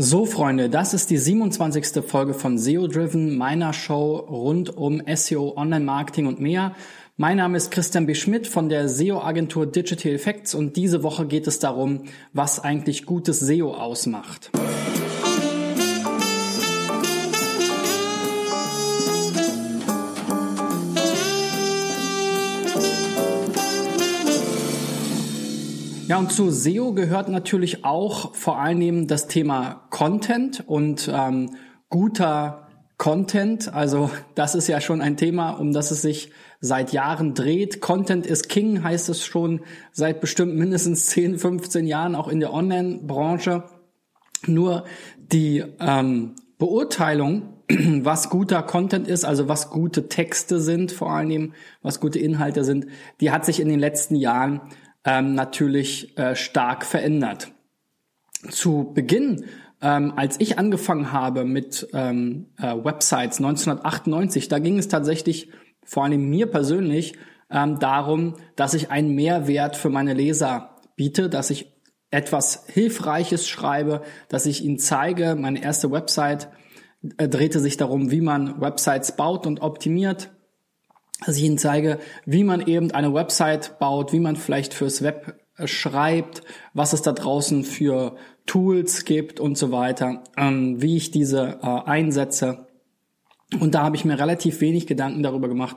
So, Freunde, das ist die 27. Folge von SEO Driven, meiner Show rund um SEO, Online-Marketing und mehr. Mein Name ist Christian B. Schmidt von der SEO-Agentur Digital Effects und diese Woche geht es darum, was eigentlich gutes SEO ausmacht. Ja, und zu SEO gehört natürlich auch vor allem das Thema Content und ähm, guter Content. Also das ist ja schon ein Thema, um das es sich seit Jahren dreht. Content is King heißt es schon seit bestimmt mindestens 10, 15 Jahren auch in der Online-Branche. Nur die ähm, Beurteilung, was guter Content ist, also was gute Texte sind, vor allem was gute Inhalte sind, die hat sich in den letzten Jahren ähm, natürlich äh, stark verändert. Zu Beginn, ähm, als ich angefangen habe mit ähm, äh, Websites 1998, da ging es tatsächlich vor allem mir persönlich ähm, darum, dass ich einen Mehrwert für meine Leser biete, dass ich etwas Hilfreiches schreibe, dass ich ihnen zeige. Meine erste Website äh, drehte sich darum, wie man Websites baut und optimiert dass ich Ihnen zeige, wie man eben eine Website baut, wie man vielleicht fürs Web äh, schreibt, was es da draußen für Tools gibt und so weiter, ähm, wie ich diese äh, einsetze. Und da habe ich mir relativ wenig Gedanken darüber gemacht,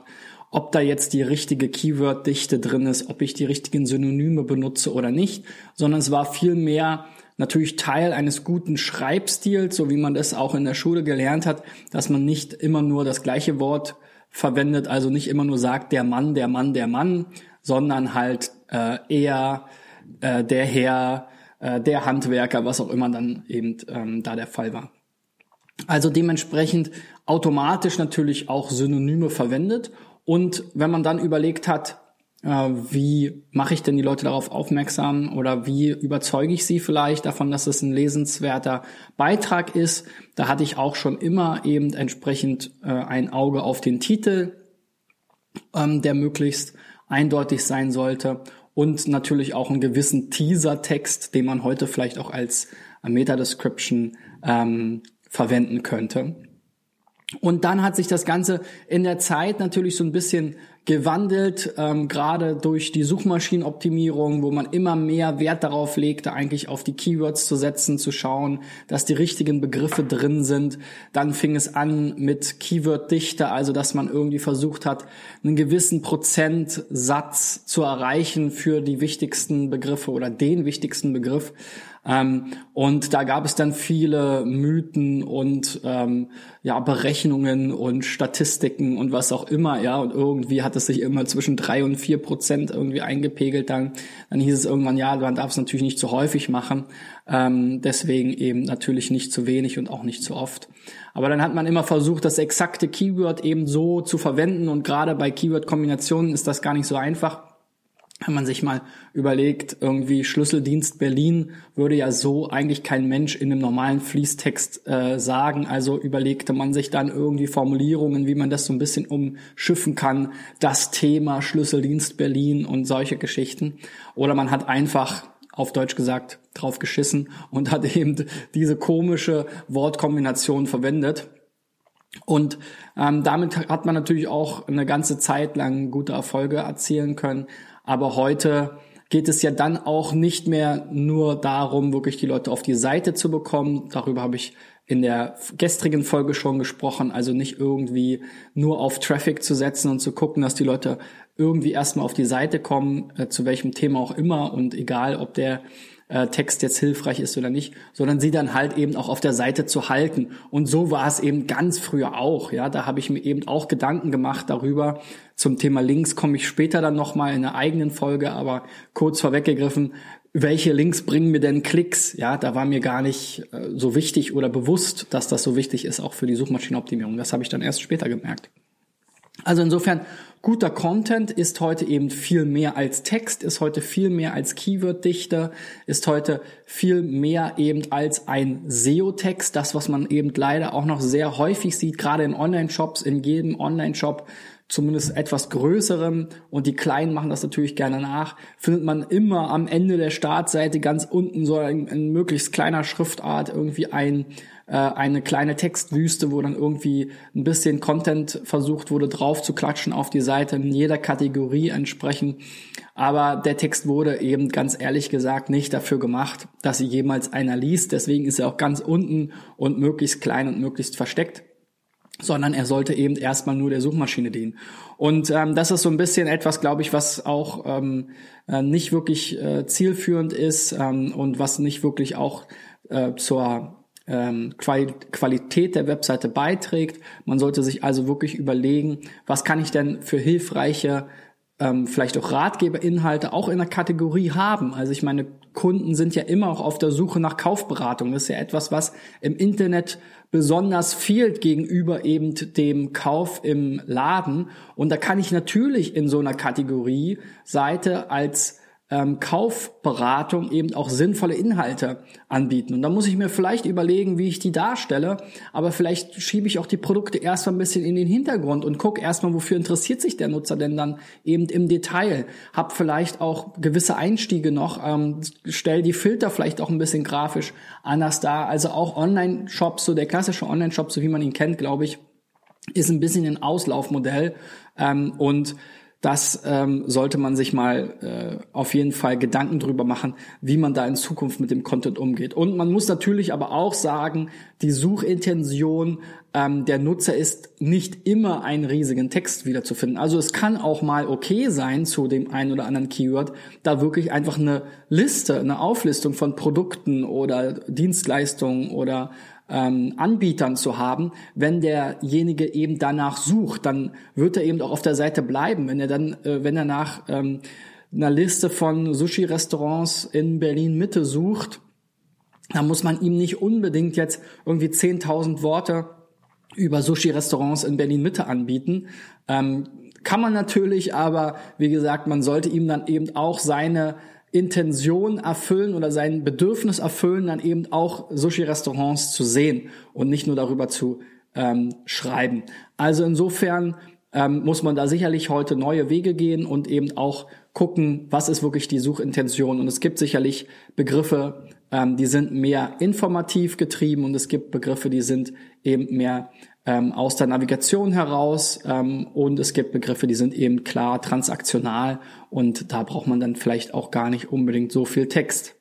ob da jetzt die richtige Keyword-Dichte drin ist, ob ich die richtigen Synonyme benutze oder nicht, sondern es war viel mehr natürlich Teil eines guten Schreibstils, so wie man das auch in der Schule gelernt hat, dass man nicht immer nur das gleiche Wort verwendet, also nicht immer nur sagt der Mann, der Mann, der Mann, sondern halt äh, er, äh, der Herr, äh, der Handwerker, was auch immer dann eben ähm, da der Fall war. Also dementsprechend automatisch natürlich auch Synonyme verwendet. Und wenn man dann überlegt hat, wie mache ich denn die Leute darauf aufmerksam oder wie überzeuge ich sie vielleicht davon, dass es ein lesenswerter Beitrag ist. Da hatte ich auch schon immer eben entsprechend äh, ein Auge auf den Titel, ähm, der möglichst eindeutig sein sollte und natürlich auch einen gewissen Teaser-Text, den man heute vielleicht auch als Meta-Description ähm, verwenden könnte. Und dann hat sich das Ganze in der Zeit natürlich so ein bisschen gewandelt, ähm, gerade durch die Suchmaschinenoptimierung, wo man immer mehr Wert darauf legte, eigentlich auf die Keywords zu setzen, zu schauen, dass die richtigen Begriffe drin sind. Dann fing es an mit Keyworddichte, also dass man irgendwie versucht hat, einen gewissen Prozentsatz zu erreichen für die wichtigsten Begriffe oder den wichtigsten Begriff. Ähm, und da gab es dann viele Mythen und ähm, ja Berechnungen und Statistiken und was auch immer, ja. Und irgendwie hat es sich immer zwischen drei und vier Prozent irgendwie eingepegelt. Dann, dann hieß es irgendwann, ja, man darf es natürlich nicht zu häufig machen. Ähm, deswegen eben natürlich nicht zu wenig und auch nicht zu oft. Aber dann hat man immer versucht, das exakte Keyword eben so zu verwenden und gerade bei Keyword-Kombinationen ist das gar nicht so einfach wenn man sich mal überlegt, irgendwie Schlüsseldienst Berlin würde ja so eigentlich kein Mensch in einem normalen Fließtext äh, sagen. Also überlegte man sich dann irgendwie Formulierungen, wie man das so ein bisschen umschiffen kann. Das Thema Schlüsseldienst Berlin und solche Geschichten. Oder man hat einfach auf Deutsch gesagt drauf geschissen und hat eben diese komische Wortkombination verwendet. Und ähm, damit hat man natürlich auch eine ganze Zeit lang gute Erfolge erzielen können. Aber heute geht es ja dann auch nicht mehr nur darum, wirklich die Leute auf die Seite zu bekommen. Darüber habe ich in der gestrigen Folge schon gesprochen. Also nicht irgendwie nur auf Traffic zu setzen und zu gucken, dass die Leute irgendwie erstmal auf die Seite kommen, äh, zu welchem Thema auch immer und egal, ob der äh, Text jetzt hilfreich ist oder nicht, sondern sie dann halt eben auch auf der Seite zu halten. Und so war es eben ganz früher auch. Ja, da habe ich mir eben auch Gedanken gemacht darüber. Zum Thema Links komme ich später dann nochmal in einer eigenen Folge, aber kurz vorweggegriffen, welche Links bringen mir denn Klicks? Ja, da war mir gar nicht äh, so wichtig oder bewusst, dass das so wichtig ist, auch für die Suchmaschinenoptimierung. Das habe ich dann erst später gemerkt. Also insofern, guter Content ist heute eben viel mehr als Text, ist heute viel mehr als Keyword-Dichter, ist heute viel mehr eben als ein SEO-Text, das, was man eben leider auch noch sehr häufig sieht, gerade in Online-Shops, in jedem Online-Shop zumindest etwas größerem. Und die Kleinen machen das natürlich gerne nach, findet man immer am Ende der Startseite ganz unten so in, in möglichst kleiner Schriftart irgendwie ein äh, eine kleine Textwüste, wo dann irgendwie ein bisschen Content versucht wurde drauf zu klatschen auf die Seite in jeder Kategorie entsprechend. Aber der Text wurde eben ganz ehrlich gesagt nicht dafür gemacht, dass sie jemals einer liest. Deswegen ist er auch ganz unten und möglichst klein und möglichst versteckt sondern er sollte eben erstmal nur der Suchmaschine dienen. Und ähm, das ist so ein bisschen etwas, glaube ich, was auch ähm, äh, nicht wirklich äh, zielführend ist ähm, und was nicht wirklich auch äh, zur ähm, Qualität der Webseite beiträgt. Man sollte sich also wirklich überlegen, was kann ich denn für hilfreiche ähm, vielleicht auch Ratgeberinhalte auch in der Kategorie haben. Also ich meine, Kunden sind ja immer auch auf der Suche nach Kaufberatung. Das ist ja etwas, was im Internet besonders fehlt gegenüber eben dem Kauf im Laden. Und da kann ich natürlich in so einer Kategorie Seite als ähm, Kaufberatung eben auch sinnvolle Inhalte anbieten. Und da muss ich mir vielleicht überlegen, wie ich die darstelle, aber vielleicht schiebe ich auch die Produkte erstmal ein bisschen in den Hintergrund und gucke erstmal, wofür interessiert sich der Nutzer denn dann eben im Detail. Hab vielleicht auch gewisse Einstiege noch, ähm, stell die Filter vielleicht auch ein bisschen grafisch anders dar. Also auch Online-Shops, so der klassische Online-Shop, so wie man ihn kennt, glaube ich, ist ein bisschen ein Auslaufmodell ähm, und das ähm, sollte man sich mal äh, auf jeden Fall Gedanken drüber machen, wie man da in Zukunft mit dem Content umgeht. Und man muss natürlich aber auch sagen, die Suchintention ähm, der Nutzer ist nicht immer einen riesigen Text wiederzufinden. Also es kann auch mal okay sein zu dem einen oder anderen Keyword, da wirklich einfach eine Liste, eine Auflistung von Produkten oder Dienstleistungen oder ähm, Anbietern zu haben, wenn derjenige eben danach sucht, dann wird er eben auch auf der Seite bleiben. Wenn er dann, äh, wenn er nach ähm, einer Liste von Sushi-Restaurants in Berlin Mitte sucht, dann muss man ihm nicht unbedingt jetzt irgendwie 10.000 Worte über Sushi-Restaurants in Berlin Mitte anbieten. Ähm, kann man natürlich, aber wie gesagt, man sollte ihm dann eben auch seine Intention erfüllen oder sein Bedürfnis erfüllen, dann eben auch Sushi-Restaurants zu sehen und nicht nur darüber zu ähm, schreiben. Also insofern ähm, muss man da sicherlich heute neue Wege gehen und eben auch gucken, was ist wirklich die Suchintention. Und es gibt sicherlich Begriffe, ähm, die sind mehr informativ getrieben und es gibt Begriffe, die sind eben mehr ähm, aus der Navigation heraus ähm, und es gibt Begriffe, die sind eben klar transaktional und da braucht man dann vielleicht auch gar nicht unbedingt so viel Text.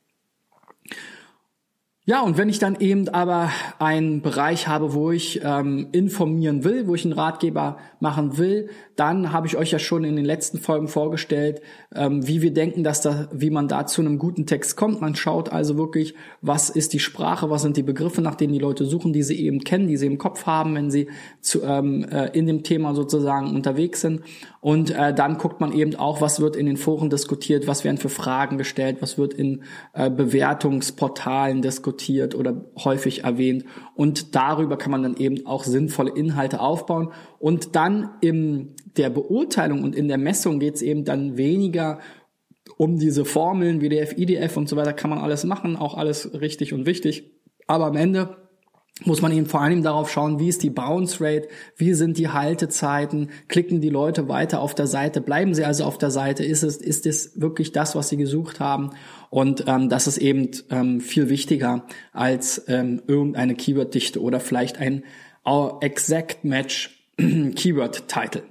Ja, und wenn ich dann eben aber einen Bereich habe, wo ich ähm, informieren will, wo ich einen Ratgeber machen will, dann habe ich euch ja schon in den letzten Folgen vorgestellt, ähm, wie wir denken, dass da, wie man da zu einem guten Text kommt. Man schaut also wirklich, was ist die Sprache, was sind die Begriffe, nach denen die Leute suchen, die sie eben kennen, die sie im Kopf haben, wenn sie zu, ähm, äh, in dem Thema sozusagen unterwegs sind. Und äh, dann guckt man eben auch, was wird in den Foren diskutiert, was werden für Fragen gestellt, was wird in äh, Bewertungsportalen diskutiert oder häufig erwähnt. Und darüber kann man dann eben auch sinnvolle Inhalte aufbauen. Und dann in der Beurteilung und in der Messung geht es eben dann weniger um diese Formeln, WDF, IDF und so weiter, kann man alles machen, auch alles richtig und wichtig. Aber am Ende muss man eben vor allem darauf schauen, wie ist die Bounce Rate, wie sind die Haltezeiten, klicken die Leute weiter auf der Seite, bleiben sie also auf der Seite, ist es, ist es wirklich das, was sie gesucht haben? Und ähm, das ist eben ähm, viel wichtiger als ähm, irgendeine Keyword-Dichte oder vielleicht ein Exact Match Keyword-Title.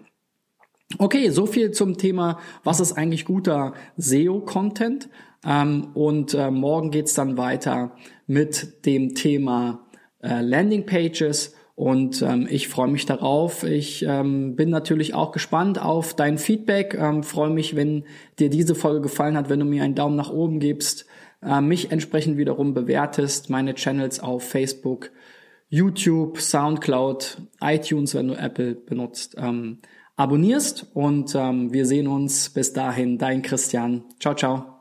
Okay, so viel zum Thema, was ist eigentlich guter SEO-Content? Ähm, und äh, morgen geht's dann weiter mit dem Thema äh, Landing Pages und ähm, ich freue mich darauf. Ich ähm, bin natürlich auch gespannt auf dein Feedback. Ähm, freue mich, wenn dir diese Folge gefallen hat, wenn du mir einen Daumen nach oben gibst, äh, mich entsprechend wiederum bewertest, meine Channels auf Facebook, YouTube, SoundCloud, iTunes, wenn du Apple benutzt, ähm, abonnierst. Und ähm, wir sehen uns bis dahin. Dein Christian. Ciao, ciao.